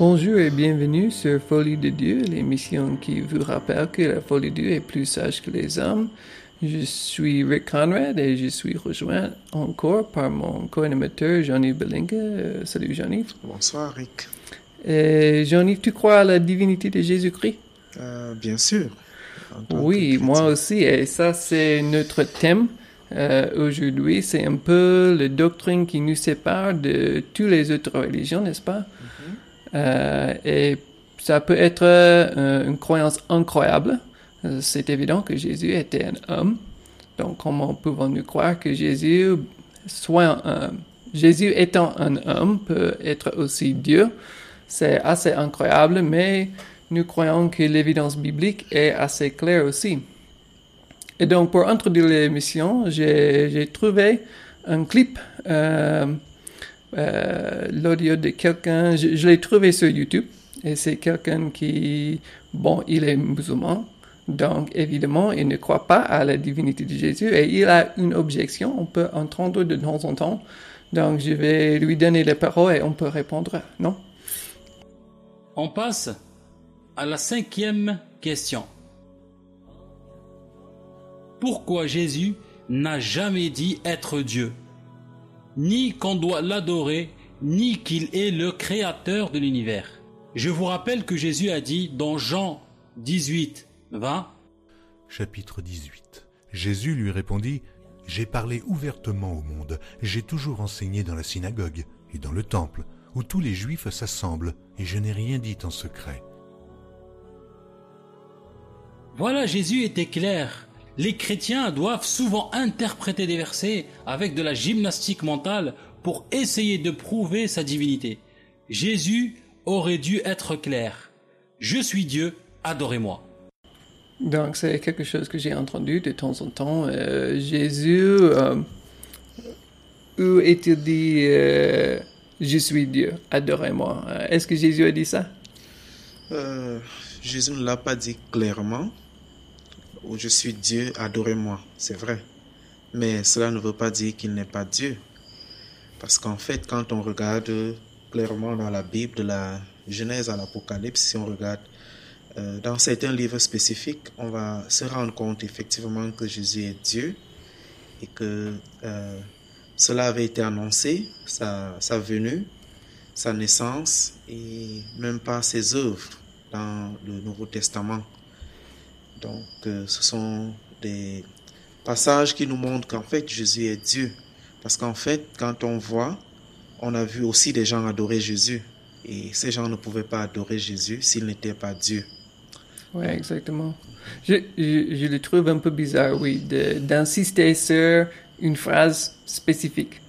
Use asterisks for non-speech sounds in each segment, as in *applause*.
Bonjour et bienvenue sur Folie de Dieu, l'émission qui vous rappelle que la folie de Dieu est plus sage que les hommes. Je suis Rick Conrad et je suis rejoint encore par mon co-animateur Jean-Yves Belinga. Euh, salut Jean-Yves. Bonsoir Rick. Et Jean-Yves, tu crois à la divinité de Jésus-Christ? Euh, bien sûr. Oui, moi aussi. Et ça, c'est notre thème euh, aujourd'hui. C'est un peu la doctrine qui nous sépare de toutes les autres religions, n'est-ce pas? Euh, Et ça peut être euh, une croyance incroyable. Euh, C'est évident que Jésus était un homme. Donc, comment pouvons-nous croire que Jésus soit un Jésus étant un homme peut être aussi Dieu? C'est assez incroyable, mais nous croyons que l'évidence biblique est assez claire aussi. Et donc, pour introduire l'émission, j'ai trouvé un clip, euh, euh, l'audio de quelqu'un, je, je l'ai trouvé sur YouTube, et c'est quelqu'un qui, bon, il est musulman, donc évidemment, il ne croit pas à la divinité de Jésus, et il a une objection, on peut entendre de temps en temps, donc je vais lui donner la parole et on peut répondre, non? On passe à la cinquième question. Pourquoi Jésus n'a jamais dit être Dieu? Ni qu'on doit l'adorer, ni qu'il est le créateur de l'univers. Je vous rappelle que Jésus a dit dans Jean 18, 20, Chapitre 18 Jésus lui répondit J'ai parlé ouvertement au monde, j'ai toujours enseigné dans la synagogue et dans le temple, où tous les Juifs s'assemblent, et je n'ai rien dit en secret. Voilà, Jésus était clair. Les chrétiens doivent souvent interpréter des versets avec de la gymnastique mentale pour essayer de prouver sa divinité. Jésus aurait dû être clair. Je suis Dieu, adorez-moi. Donc, c'est quelque chose que j'ai entendu de temps en temps. Euh, Jésus, euh, où est-il dit euh, Je suis Dieu, adorez-moi? Est-ce que Jésus a dit ça? Euh, Jésus ne l'a pas dit clairement. Ou je suis Dieu, adorez-moi. C'est vrai. Mais cela ne veut pas dire qu'il n'est pas Dieu. Parce qu'en fait, quand on regarde clairement dans la Bible, de la Genèse à l'Apocalypse, si on regarde euh, dans certains livres spécifiques, on va se rendre compte effectivement que Jésus est Dieu et que euh, cela avait été annoncé, sa, sa venue, sa naissance et même par ses œuvres dans le Nouveau Testament. Donc, euh, ce sont des passages qui nous montrent qu'en fait, Jésus est Dieu. Parce qu'en fait, quand on voit, on a vu aussi des gens adorer Jésus. Et ces gens ne pouvaient pas adorer Jésus s'il n'était pas Dieu. Oui, exactement. Je, je, je le trouve un peu bizarre, oui, d'insister sur une phrase spécifique.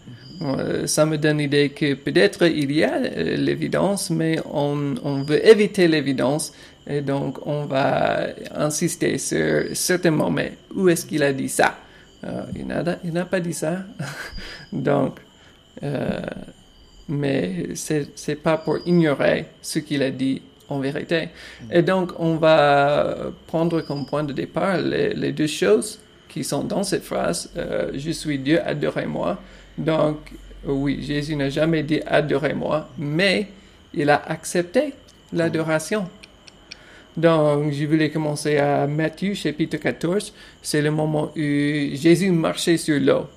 Euh, ça me donne l'idée que peut-être il y a euh, l'évidence, mais on, on veut éviter l'évidence, et donc on va insister sur certains mots. Mais où est-ce qu'il a dit ça? Euh, Il n'a pas dit ça. *laughs* donc, euh, mais c'est c'est pas pour ignorer ce qu'il a dit en vérité. Et donc, on va prendre comme point de départ les, les deux choses qui sont dans cette phrase euh, Je suis Dieu, adorez-moi. Donc, oui, Jésus n'a jamais dit adorez-moi, mais il a accepté l'adoration. Donc, je voulais commencer à Matthieu chapitre 14. C'est le moment où Jésus marchait sur l'eau.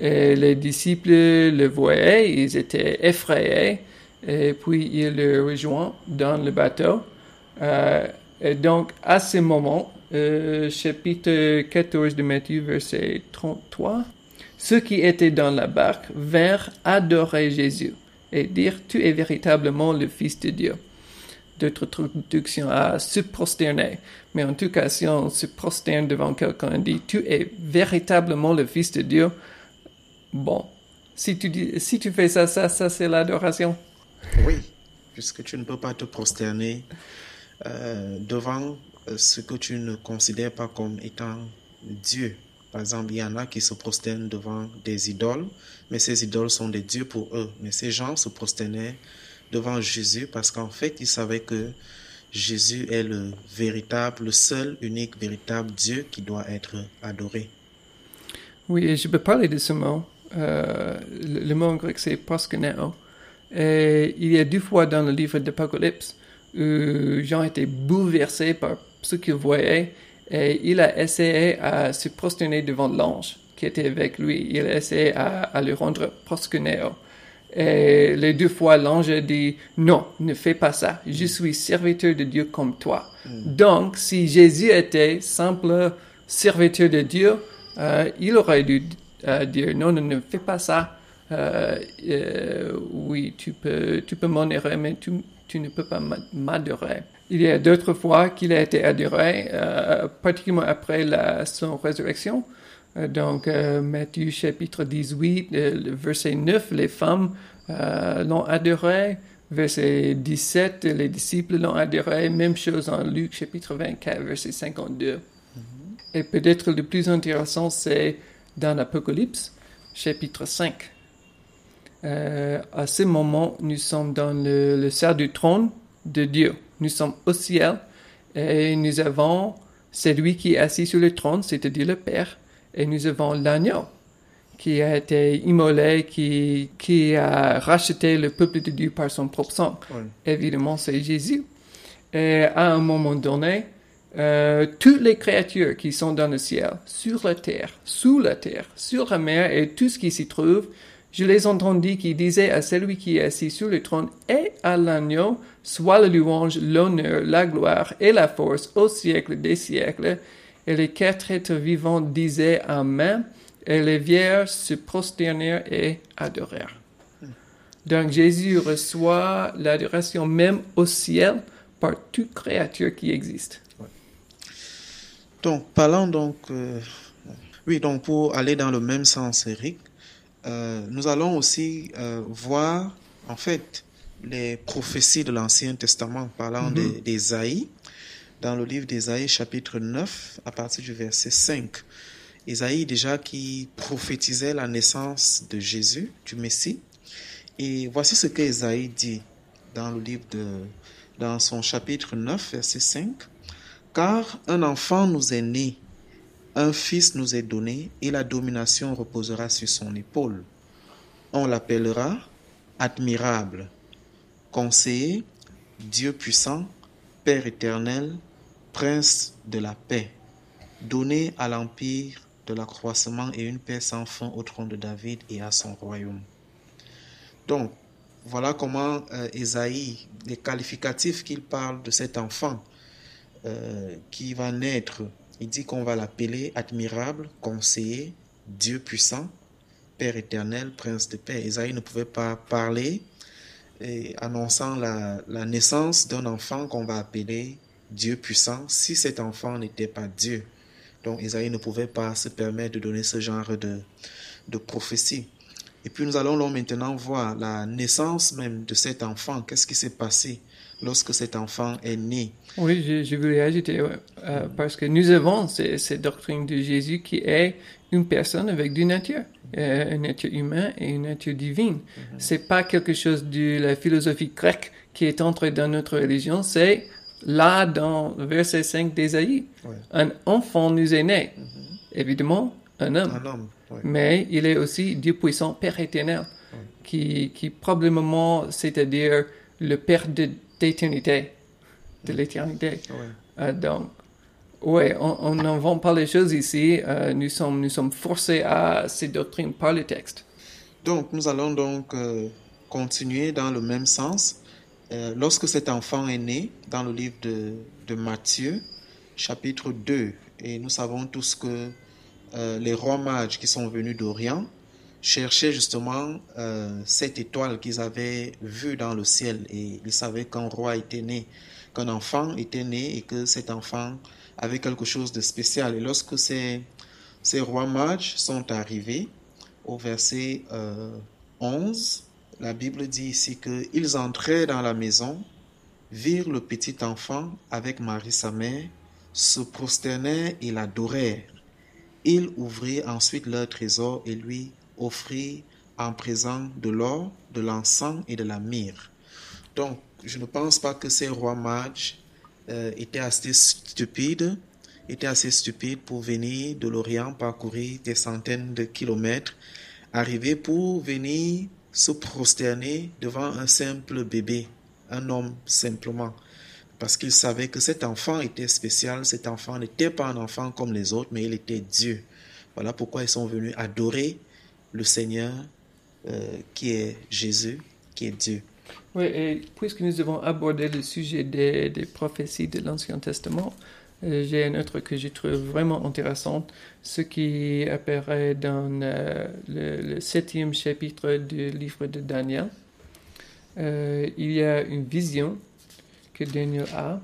Et les disciples le voyaient, ils étaient effrayés, et puis ils le rejoignent dans le bateau. Euh, et donc, à ce moment, euh, chapitre 14 de Matthieu, verset 33, ceux qui étaient dans la barque vinrent adorer Jésus et dire, tu es véritablement le Fils de Dieu. D'autres traductions à se prosterner. Mais en tout cas, si on se prosterne devant quelqu'un et dit, tu es véritablement le Fils de Dieu, Bon, si tu, dis, si tu fais ça, ça, ça c'est l'adoration. Oui, puisque tu ne peux pas te prosterner euh, devant euh, ce que tu ne considères pas comme étant Dieu. Par exemple, il y en a qui se prosternent devant des idoles, mais ces idoles sont des dieux pour eux. Mais ces gens se prosternaient devant Jésus parce qu'en fait, ils savaient que Jésus est le véritable, le seul, unique, véritable Dieu qui doit être adoré. Oui, je peux parler de ce mot. Euh, le, mot en grec, c'est proskuneo. Et il y a deux fois dans le livre d'Apocalypse où Jean était bouleversé par ce qu'il voyait et il a essayé à se prosterner devant l'ange qui était avec lui. Il a essayé à, à le rendre prosterné. Et les deux fois, l'ange a dit, non, ne fais pas ça. Je suis serviteur de Dieu comme toi. Donc, si Jésus était simple serviteur de Dieu, euh, il aurait dû euh, dire, non, non, ne fais pas ça. Euh, euh, oui, tu peux, tu peux m'honorer, mais tu, tu ne peux pas m'a- m'adorer. Il y a d'autres fois qu'il a été adoré, euh, particulièrement après la, son résurrection. Euh, Donc, euh, Matthieu chapitre 18, euh, verset 9, les femmes l'ont adoré. Verset 17, les disciples l'ont adoré. Même chose en Luc chapitre 24, verset 52. Et peut-être le plus intéressant, c'est dans l'Apocalypse, chapitre 5. Euh, à ce moment, nous sommes dans le, le salle du trône de Dieu. Nous sommes au ciel et nous avons celui qui est assis sur le trône, c'est-à-dire le Père, et nous avons l'agneau qui a été immolé, qui, qui a racheté le peuple de Dieu par son propre sang. Évidemment, c'est Jésus. Et à un moment donné, euh, toutes les créatures qui sont dans le ciel, sur la terre, sous la terre, sur la mer et tout ce qui s'y trouve, je les entendis qui disaient à celui qui est assis sur le trône et à l'agneau, soit la louange, l'honneur, la gloire et la force au siècle des siècles. Et les quatre êtres vivants disaient Amen, et les vierges se prosternèrent et adorèrent. Donc Jésus reçoit l'adoration même au ciel par toute créature qui existe. Donc, parlant donc, euh, oui, donc pour aller dans le même sens, Eric, euh, nous allons aussi euh, voir, en fait, les prophéties de l'Ancien Testament parlant des- d'Ésaïe, dans le livre d'Ésaïe, chapitre 9, à partir du verset 5. Ésaïe, déjà, qui prophétisait la naissance de Jésus, du Messie. Et voici ce que Ésaïe dit dans le livre de, dans son chapitre 9, verset 5. Car un enfant nous est né, un fils nous est donné, et la domination reposera sur son épaule. On l'appellera admirable, conseiller, Dieu puissant, Père éternel, Prince de la paix, donné à l'empire de l'accroissement et une paix sans fin au trône de David et à son royaume. Donc, voilà comment euh, Ésaïe, les qualificatifs qu'il parle de cet enfant euh, qui va naître, il dit qu'on va l'appeler admirable, conseiller, Dieu puissant, Père éternel, Prince de paix. Ésaïe ne pouvait pas parler et annonçant la, naissance d'un enfant qu'on va appeler Dieu puissant si cet enfant n'était pas Dieu. Donc Ésaïe ne pouvait pas se permettre de donner ce genre de, de prophétie. Et puis nous allons maintenant voir la naissance même de cet enfant. Qu'est-ce qui s'est passé? Lorsque cet enfant est né Oui, je, je voulais ajouter, euh, parce que nous avons ces- cette doctrine de Jésus qui est une personne avec deux natures, euh, une nature humaine et une nature divine. C'est pas quelque chose de la philosophie grecque qui est entrée dans notre religion, c'est là dans le verset 5 d'Ésaïe. Un enfant nous est né, évidemment, un homme. Un homme. ouais. Mais il est aussi Dieu puissant, Père éternel, qui, qui probablement, c'est-à-dire le Père de- d'éternité, de l'éternité. Ouais. Euh, donc, ouais, on on n'invente pas les choses ici. euh, nous sommes, nous sommes forcés à ces doctrines par le texte. Donc, nous allons donc euh, continuer dans le même sens. Lorsque cet enfant est né, dans le livre de, de Matthieu, chapitre 2, et nous savons tous que les rois mages qui sont venus d'Orient cherchaient justement euh, cette étoile qu'ils avaient vue dans le ciel, et ils savaient qu'un roi était né, qu'un enfant était né, et que cet enfant avait quelque chose de spécial. Et lorsque ces, ces rois mages sont arrivés, au verset euh, 11, la Bible dit ici qu'ils entraient dans la maison, virent le petit enfant avec Marie sa mère, se prosternèrent et l'adorèrent. Ils ouvrirent ensuite leur trésor et lui offrirent en présent de l'or, de l'encens et de la myrrhe. Donc, je ne pense pas que ces rois mages euh, étaient assez stupides, étaient assez stupides pour venir de l'Orient parcourir des centaines de kilomètres, arriver pour venir se prosterner devant un simple bébé, un homme simplement. Parce qu'il savait que cet enfant était spécial, cet enfant n'était pas un enfant comme les autres, mais il était Dieu. Voilà pourquoi ils sont venus adorer le Seigneur euh, qui est Jésus, qui est Dieu. Oui, et puisque nous avons abordé le sujet des, prophéties de l'Ancien Testament, euh, j'ai un autre que je trouve vraiment intéressant, ce qui apparaît dans euh, le, le septième chapitre du livre de Daniel. Il y a une vision que Daniel a.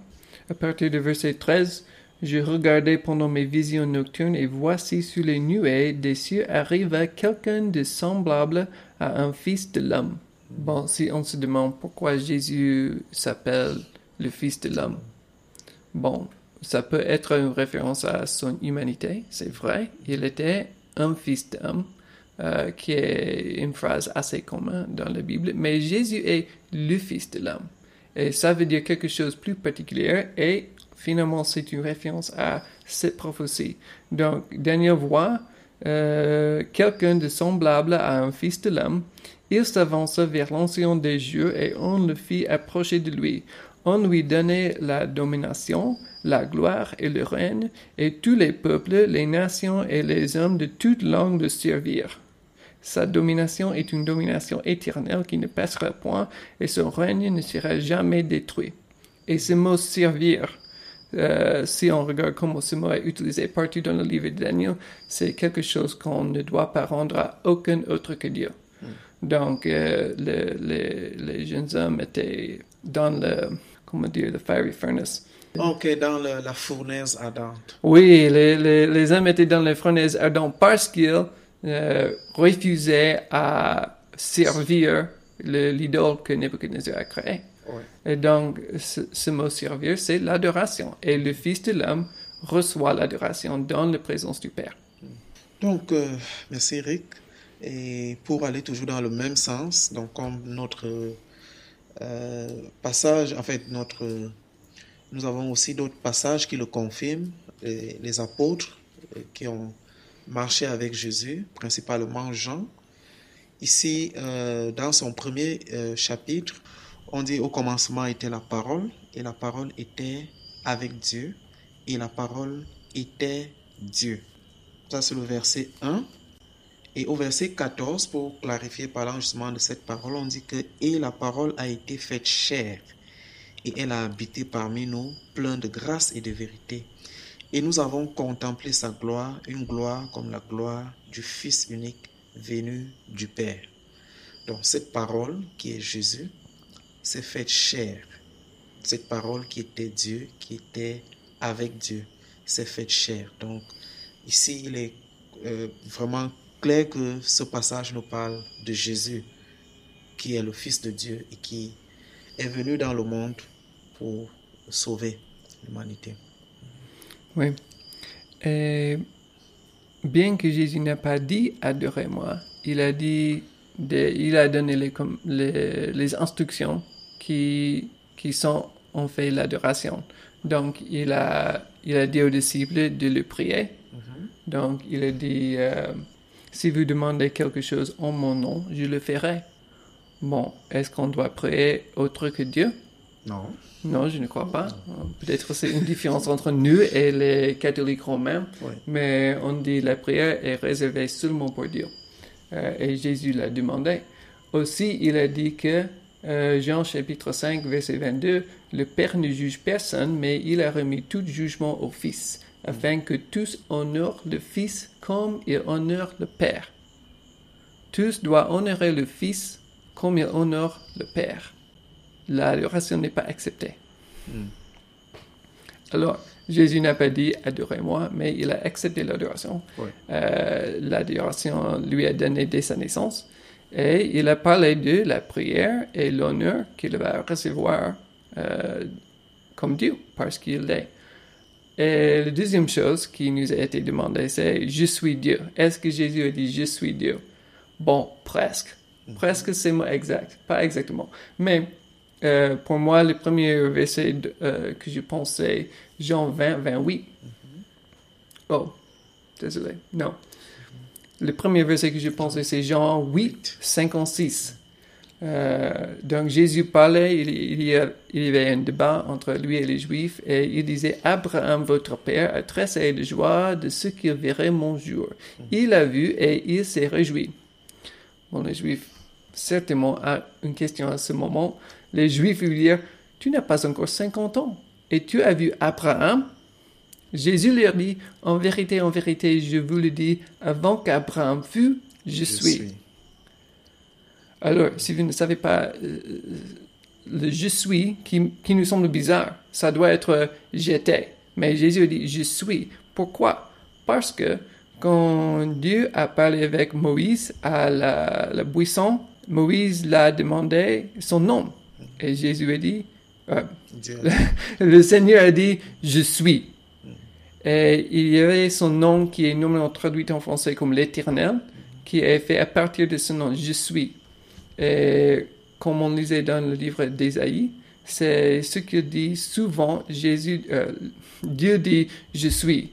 À partir du verset 13, je regardais pendant mes visions nocturnes et voici sur les nuées des cieux arriva quelqu'un de semblable à un fils de l'homme. Bon, si on se demande pourquoi Jésus s'appelle le fils de l'homme, bon, ça peut être une référence à son humanité, c'est vrai. Il était un fils d'homme, euh, qui est une phrase assez commune dans la Bible, mais Jésus est le fils de l'homme. Et ça veut dire quelque chose de plus particulier et finalement c'est une référence à cette prophétie. Donc Daniel voit euh, quelqu'un de semblable à un fils de l'homme. Il s'avança vers l'ancien des dieux et on le fit approcher de lui. On lui donnait la domination, la gloire et le règne, et tous les peuples, les nations et les hommes de toute langue le servirent. Sa domination est une domination éternelle qui ne passera point, et son règne ne sera jamais détruit. Et ce mot servir, euh, si on regarde comment ce mot est utilisé partout dans le livre de Daniel, c'est quelque chose qu'on ne doit pas rendre à aucun autre que Dieu. Donc, euh, le- les, les jeunes hommes étaient dans le, comment dire, le fiery furnace. Ok, dans le- la fournaise ardente. Oui, les, les, les hommes étaient dans les fournaises ardentes parce qu'ils euh, refusaient à servir le- l'idole que Nebuchadnezzar a créé. Et donc, ce, mot servir, c'est l'adoration. Et le Fils de l'homme reçoit l'adoration dans la présence du Père. Donc, euh, merci Eric. Et pour aller toujours dans le même sens, donc comme notre euh, passage, en fait, notre, nous avons aussi d'autres passages qui le confirment. Les, apôtres euh, qui ont marché avec Jésus, principalement Jean. Ici, dans son premier chapitre, on dit au commencement était la parole, et la parole était avec Dieu, et la parole était Dieu. Ça, c'est le verset 1. Et au verset 14, pour clarifier, parlant justement de cette parole, on dit que Et la parole a été faite chair, et elle a habité parmi nous, plein de grâce et de vérité. Et nous avons contemplé sa gloire, une gloire comme la gloire du Fils unique venu du Père. Donc cette parole qui est Jésus s'est faite chair. Cette parole qui était Dieu, qui était avec Dieu, s'est faite chair. Donc ici, il est euh, vraiment clair que ce passage nous parle de Jésus, qui est le Fils de Dieu et qui est venu dans le monde pour sauver l'humanité. Oui. Bien que Jésus n'a pas dit adorez-moi, il a dit, de- il a donné les, com- les, les instructions qui, qui sont en fait l'adoration. Donc, il a, il a dit aux disciples de le prier. Donc, il a dit, euh, si vous demandez quelque chose en mon nom, je le ferai. Bon, est-ce qu'on doit prier autre que Dieu? Non. Non, je ne crois pas. Peut-être c'est une différence entre nous et les catholiques romains, Oui. mais on dit la prière est réservée seulement pour Dieu. Euh, et Jésus l'a demandé. Aussi, il a dit que, euh, Jean chapitre 5, verset 22, le Père ne juge personne, mais il a remis tout jugement au Fils, afin que tous honorent le Fils comme il honore le Père. Tous doivent honorer le Fils comme il honore le Père. L'adoration n'est pas acceptée. Alors, Jésus n'a pas dit adorez-moi, mais il a accepté l'adoration. Euh, l'adoration lui a donné dès sa naissance. Et il a parlé de la prière et l'honneur qu'il va recevoir euh, comme Dieu, parce qu'il l'est. Et la deuxième chose qui nous a été demandée, c'est Je suis Dieu. Est-ce que Jésus a dit Je suis Dieu? Bon, presque. Presque c'est mot exact. Pas exactement. Mais euh, pour moi, le premier verset euh, que je pensais, Jean 20, 28. Oh, désolé. Non. Le premier verset que je pensais, c'est Jean 8, 56. Euh, donc Jésus parlait, il, il, y a- il y avait un débat entre lui et les Juifs, et il disait, Abraham, votre père, a tressé de joie de ce qu'il verrait mon jour. Il a vu et il s'est réjoui. Bon, les Juifs, certainement, a une question à ce moment. Les Juifs lui dirent, tu n'as pas encore 50 ans, et tu as vu Abraham? Jésus leur dit, en vérité, en vérité, je vous le dis, avant qu'Abraham fût, je, suis. Alors, si vous ne savez pas euh, le je suis qui, qui nous semble bizarre, ça doit être euh, j'étais. Mais Jésus dit je suis. Pourquoi? Parce que quand Dieu a parlé avec Moïse à la, la buisson, Moïse l'a demandé son nom. Et Jésus a dit, euh, *laughs* le Seigneur a dit je suis. Et il y avait son nom qui est normalement traduit en français comme l'Éternel, qui est fait à partir de ce nom, je suis. Et comme on lisait dans le livre d'Ésaïe, c'est ce que dit souvent Jésus, euh, Dieu dit je suis.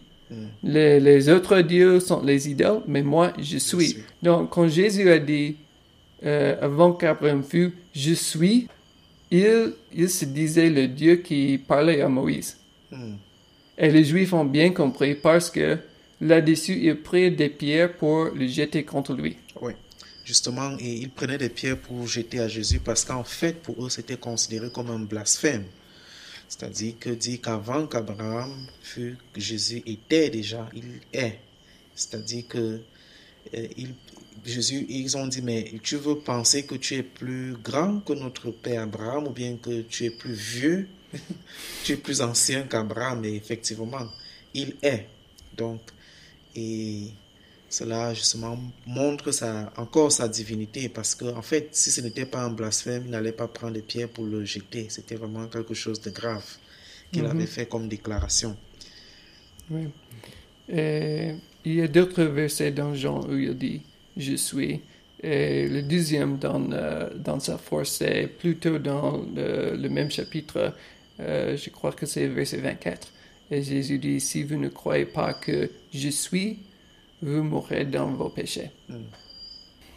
Les, les autres dieux sont les idoles, mais moi je suis. suis. Donc quand Jésus a dit euh, avant qu'Abraham fût, je suis, il, il se disait le Dieu qui parlait à Moïse. Hmm. Et les Juifs ont bien compris parce que là-dessus, ils prirent des pierres pour le jeter contre lui. Oui. Justement, et ils prenaient des pierres pour jeter à Jésus parce qu'en fait, pour eux, c'était considéré comme un blasphème. C'est-à-dire que dit qu'avant qu'Abraham fût, que Jésus était déjà, il est. C'est-à-dire que euh, il- Jésus, ils ont dit, mais tu veux penser que tu es plus grand que notre père Abraham ou bien que tu es plus vieux, *laughs* tu es plus ancien qu'Abraham, et effectivement, il est. Donc, et cela justement montre sa, encore sa divinité parce que en fait, si ce n'était pas un blasphème, il n'allait pas prendre des pierres pour le jeter. C'était vraiment quelque chose de grave qu'il Mhm. avait fait comme déclaration. Oui. Et il y a d'autres versets dans Jean où il dit Je suis. Et le deuxième dans, euh, dans sa force, c'est plutôt dans le, même chapitre, euh, je crois que c'est verset 24. Et Jésus dit Si vous ne croyez pas que je suis, vous mourrez dans vos péchés.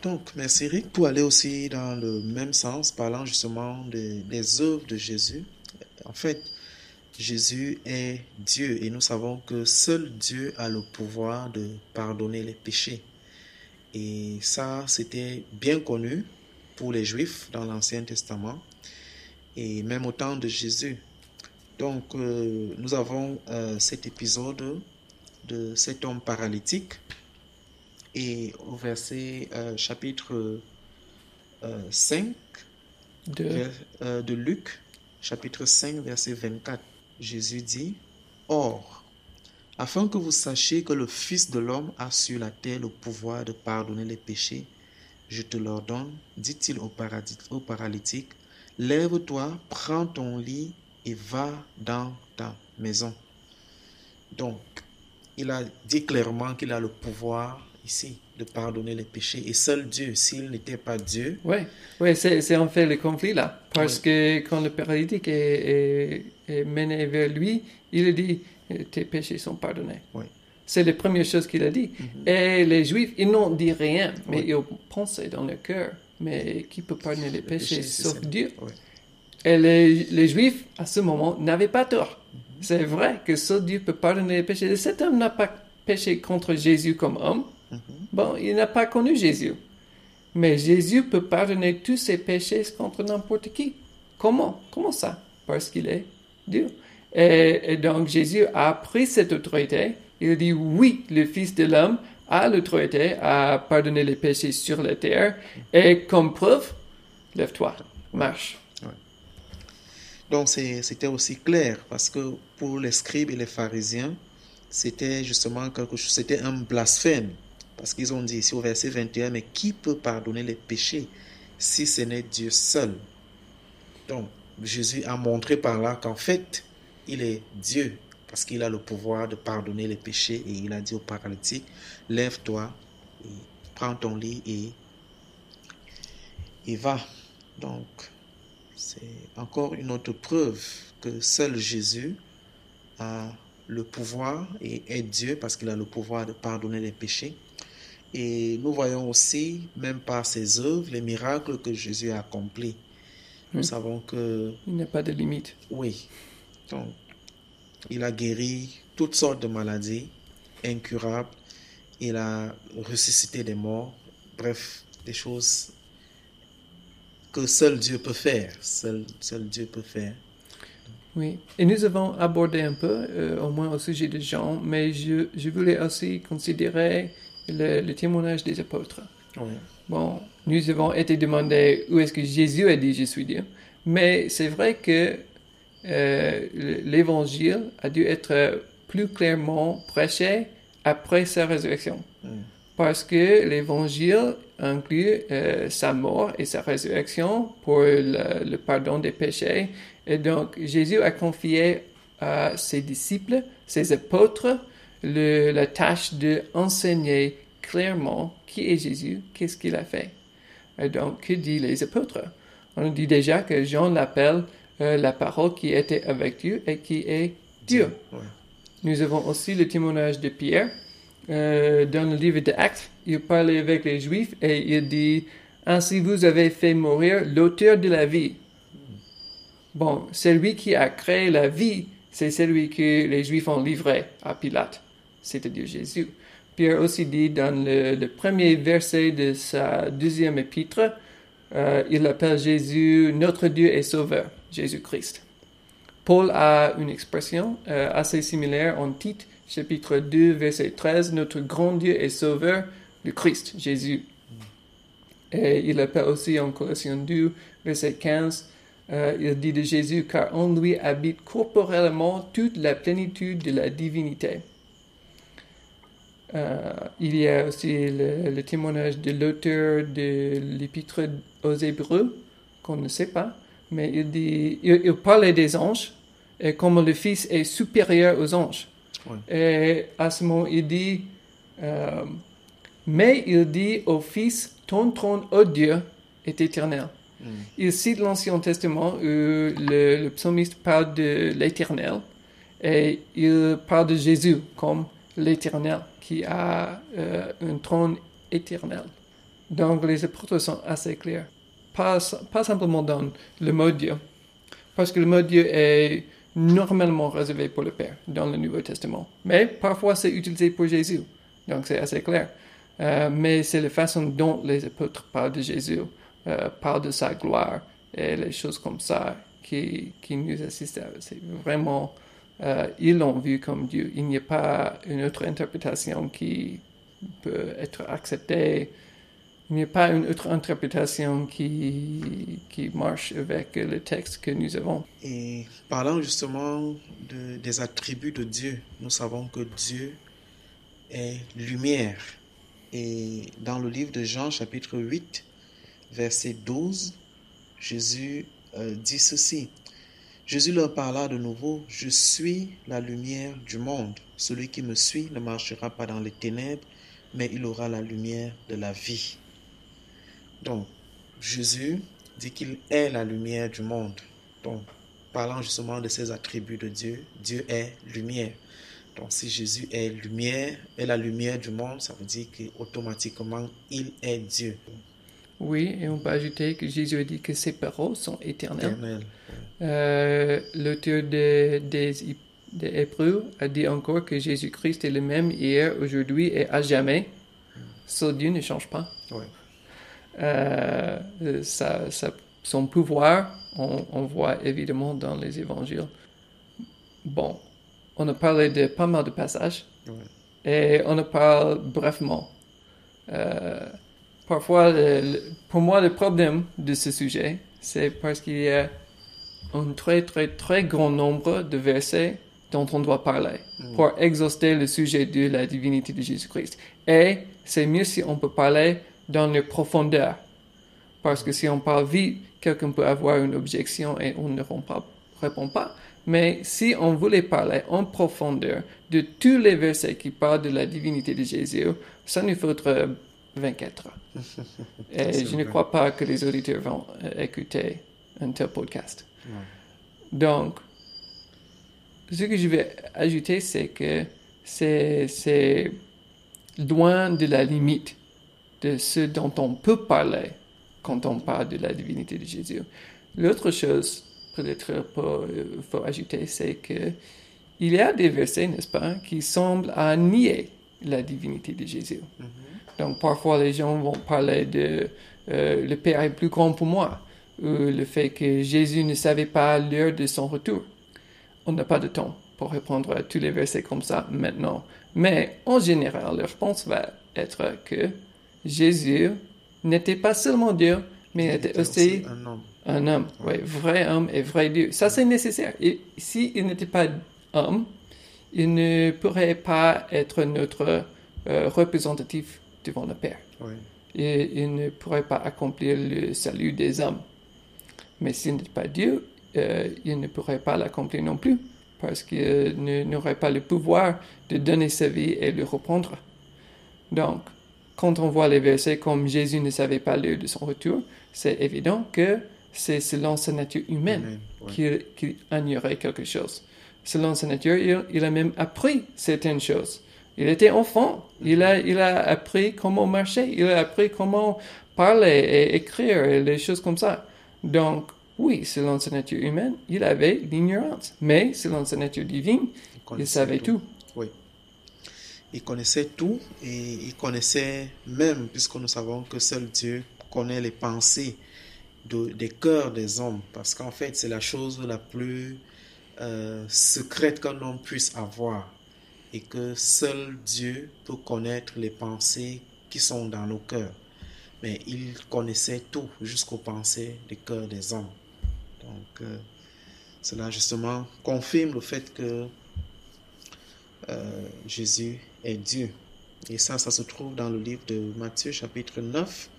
Donc, merci Eric pour aller aussi dans le même sens, parlant justement de- des œuvres de Jésus. En fait, Jésus est Dieu et nous savons que seul Dieu a le pouvoir de pardonner les péchés. Et ça, c'était bien connu pour les Juifs dans l'Ancien Testament et même au temps de Jésus. Donc, euh, nous avons euh, cet épisode de cet homme paralytique et au verset euh, chapitre euh, 5 De, vers- euh, de Luc, chapitre 5, verset 24, Jésus dit, Or, afin que vous sachiez que le Fils de l'homme a sur la terre le pouvoir de pardonner les péchés, je te l'ordonne, dit-il au, paralytique, lève-toi, prends ton lit et va dans ta maison. Donc, il a dit clairement qu'il a le pouvoir ici de pardonner les péchés. Et seul Dieu, s'il n'était pas Dieu, Oui, ouais, c'est, en fait le conflit là. Parce que quand le paralytique est, est- est mené vers lui, il dit Tes péchés sont pardonnés. Oui. C'est la première chose qu'il a dit. Et les Juifs, ils n'ont dit rien, mais Oui. ils ont pensé dans leur cœur Mais qui peut pardonner les le péchés sauf. Dieu? Oui. Et les, les Juifs, à ce moment, n'avaient pas tort. C'est vrai que seul Dieu peut pardonner les péchés. Et cet homme n'a pas péché contre Jésus comme homme. Bon, il n'a pas connu Jésus. Mais Jésus peut pardonner tous ses péchés contre n'importe qui. Comment? Comment ça? Parce qu'il est Dieu. Et, donc Jésus a pris cette autorité. Il dit oui, le Fils de l'homme a l'autorité à pardonner les péchés sur la terre. Et comme preuve, lève-toi, marche. Donc c'était aussi clair parce que pour les scribes et les pharisiens, c'était justement quelque chose, c'était un blasphème. Parce qu'ils ont dit ici au verset 21, mais qui peut pardonner les péchés si ce n'est Dieu seul? Donc Jésus a montré par là qu'en fait, il est Dieu parce qu'il a le pouvoir de pardonner les péchés et il a dit au paralytique, lève-toi, et prends ton lit et, et va. Donc c'est encore une autre preuve que seul Jésus a le pouvoir et est Dieu parce qu'il a le pouvoir de pardonner les péchés. Et nous voyons aussi, même par ses œuvres, les miracles que Jésus a accomplis. Nous savons que, Il n'y a pas de limite. oui, il a guéri toutes sortes de maladies incurables. Il a ressuscité des morts. Bref, des choses que seul Dieu peut faire. Seul, seul Dieu peut faire. Oui, et nous avons abordé un peu, euh, au moins au sujet de Jean, mais je, je voulais aussi considérer le, le témoignage des apôtres. Oui. Bon, nous avons été demandé où est-ce que Jésus a dit je suis Dieu, mais c'est vrai que euh, l'évangile a dû être plus clairement prêché après sa résurrection. Mm. Parce que l'évangile inclut euh, sa mort et sa résurrection pour le, le pardon des péchés. Et donc, Jésus a confié à ses disciples, ses apôtres, le- la tâche de enseigner clairement qui est Jésus, qu'est-ce qu'il a fait. Et donc, que dit les apôtres? On dit déjà que Jean l'appelle euh, la parole qui était avec Dieu et qui est Dieu. Ouais. Nous avons aussi le témoignage de Pierre. Euh, dans le livre de Actes, il parlait avec les Juifs et il dit Ainsi vous avez fait mourir l'auteur de la vie. Bon, celui qui a créé la vie, c'est celui que les Juifs ont livré à Pilate, c'est-à-dire Jésus. Pierre aussi dit dans le, le premier verset de sa deuxième épître, euh, il appelle Jésus notre Dieu et Sauveur, Jésus-Christ. Paul a une expression euh, assez similaire en Tite, chapitre 2, verset 13, Notre grand Dieu et Sauveur, le Christ, Jésus. Et il appelle aussi en Colossiens 2, verset 15, euh, il dit de Jésus, car en lui habite corporellement toute la plénitude de la divinité. Euh, il y a aussi le, le témoignage de l'auteur de l'épître aux Hébreux, qu'on ne sait pas, mais il dit, il, il parlait des anges, et comme le Fils est supérieur aux anges. Et à ce moment, il dit, euh, mais il dit au Fils, ton trône, ô Dieu, est éternel. Mm. Il cite l'Ancien Testament où le, le psalmiste parle de l'éternel et il parle de Jésus comme l'éternel qui a euh, un trône éternel. Donc les apôtres sont assez clairs. Pas, simplement dans le mot Dieu, parce que le mot Dieu est normalement réservé pour le Père dans le Nouveau Testament. Mais parfois c'est utilisé pour Jésus, donc c'est assez clair. Euh, mais c'est la façon dont les apôtres parlent de Jésus, euh, parlent de sa gloire et les choses comme ça qui, qui nous assistent. C'est vraiment, euh, ils l'ont vu comme Dieu. Il n'y a pas une autre interprétation qui peut être acceptée. Il n'y a pas une autre interprétation qui, qui marche avec le texte que nous avons. Et parlant justement de- des attributs de Dieu, nous savons que Dieu est lumière. Et dans le livre de Jean, chapitre 8, verset 12, Jésus euh, dit ceci. Jésus leur parla de nouveau, Je suis la lumière du monde. Celui qui me suit ne marchera pas dans les ténèbres, mais il aura la lumière de la vie. Donc, Jésus dit qu'il est la lumière du monde. Donc, parlant justement de ces attributs de Dieu, Dieu est lumière. Donc, si Jésus est lumière, est la lumière du monde, ça veut dire qu'automatiquement, il est Dieu. Oui, et on peut ajouter que Jésus a dit que ses paroles sont éternelles. Éternel. Euh, L'auteur de- des, des Hébreux a dit encore que Jésus-Christ est le même hier, aujourd'hui et à jamais. Seul Dieu ne change pas. Euh, sa- sa- son pouvoir, on, on voit évidemment dans les évangiles. Bon, on a parlé de pas mal de passages Ouais. et on en parle brièvement. Euh, parfois, le- le- pour moi, le problème de ce sujet, c'est parce qu'il y a un très, très, très grand nombre de versets dont on doit parler pour exhauster le sujet de la divinité de Jésus-Christ. Et c'est mieux si on peut parler dans les profondeurs. Parce que si on parle vite, quelqu'un peut avoir une objection et on ne répond pas. Mais si on voulait parler en profondeur de tous les versets qui parlent de la divinité de Jésus, ça nous faudrait 24 heures. *laughs* Et je ne crois pas que les auditeurs vont euh, écouter un tel podcast. Donc, ce que je vais ajouter, c'est que c'est loin de la limite de ce dont on peut parler quand on parle de la divinité de Jésus. L'autre chose, peut-être il faut ajouter, c'est que il y a des versets, n'est-ce pas, qui semblent à nier la divinité de Jésus. Donc parfois les gens vont parler de euh, le Père est plus grand pour moi, ou le fait que Jésus ne savait pas l'heure de son retour. On n'a pas de temps pour répondre à tous les versets comme ça maintenant. Mais en général, la réponse va être que Jésus n'était pas seulement Dieu, mais il était aussi un homme. un homme, oui, vrai homme et vrai Dieu. Ça, c'est nécessaire. Et s'il n'était pas homme, il ne pourrait pas être notre euh, représentatif devant le Père. Oui. Et il ne pourrait pas accomplir le salut des hommes. Mais s'il n'était pas Dieu, euh, il ne pourrait pas l'accomplir non plus, parce qu'il n'aurait pas le pouvoir de donner sa vie et le reprendre. Donc, quand on voit les versets comme Jésus ne savait pas l'heure de son retour, c'est évident que c'est selon sa nature humaine qu'il ignorait quelque chose. Selon sa nature, il, il a même appris certaines choses. Il était enfant, il a, il a appris comment marcher, il a appris comment parler et écrire et les choses comme ça. Donc, oui, selon sa nature humaine, il avait l'ignorance. Mais selon sa nature divine, il savait tout. Oui. Il connaissait tout et il connaissait même, puisque nous savons que seul Dieu connaît les pensées de- des cœurs des hommes. Parce qu'en fait, c'est la chose la plus euh, secrète qu'un homme puisse avoir. Et que seul Dieu peut connaître les pensées qui sont dans nos cœurs. Mais il connaissait tout jusqu'aux pensées des cœurs des hommes. Donc, euh, cela justement confirme le fait que euh, Jésus est Dieu. Et ça, ça se trouve dans le livre de Matthieu chapitre 9,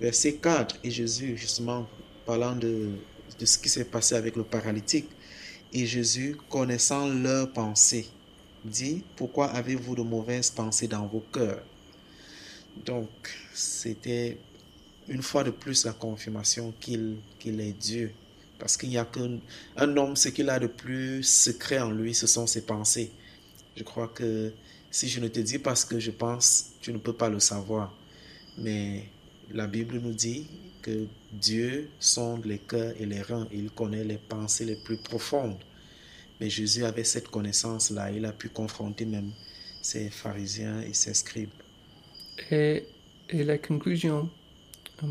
verset 4. Et Jésus, justement, parlant de, de ce qui s'est passé avec le paralytique, et Jésus, connaissant leurs pensées, dit, pourquoi avez-vous de mauvaises pensées dans vos cœurs? Donc, c'était une fois de plus la confirmation qu'il qu'il est Dieu. Parce qu'il n'y a qu'un un homme, ce qu'il a de plus secret en lui, ce sont ses pensées. Je crois que si je ne te dis pas ce que je pense, tu ne peux pas le savoir. Mais la Bible nous dit que Dieu sonde les cœurs et les reins. Il connaît les pensées les plus profondes. Mais Jésus avait cette connaissance-là. Il a pu confronter même ses pharisiens et ses scribes. Et, la conclusion,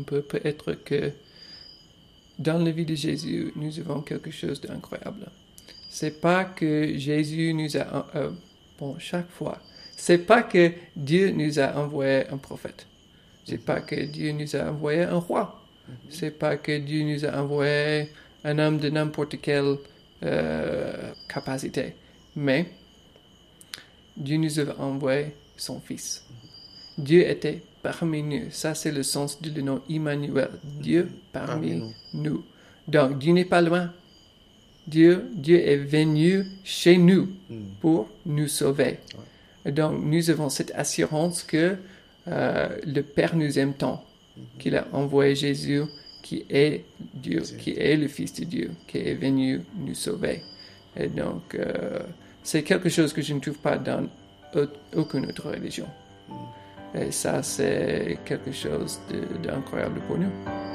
peu peut être que dans la vie de Jésus, nous avons quelque chose d'incroyable. C'est pas que Jésus nous a, euh, bon, chaque fois, c'est pas que Dieu nous a envoyé un prophète. C'est pas que Dieu nous a envoyé un roi. C'est pas que Dieu nous a envoyé un homme de n'importe quelle euh, capacité. Mais Dieu nous a envoyé son Fils. Dieu était parmi nous. Ça, c'est le sens du nom Emmanuel. Dieu parmi, nous. Donc, Dieu n'est pas loin. Dieu, Dieu est venu chez nous pour nous sauver. Et donc, nous avons cette assurance que euh, le Père nous aime tant, qu'il a envoyé Jésus, qui est Dieu, qui est le Fils de Dieu, qui est venu nous sauver. Et donc, euh, c'est quelque chose que je ne trouve pas dans au- aucune autre religion. Et ça, c'est quelque chose d'incroyable pour nous.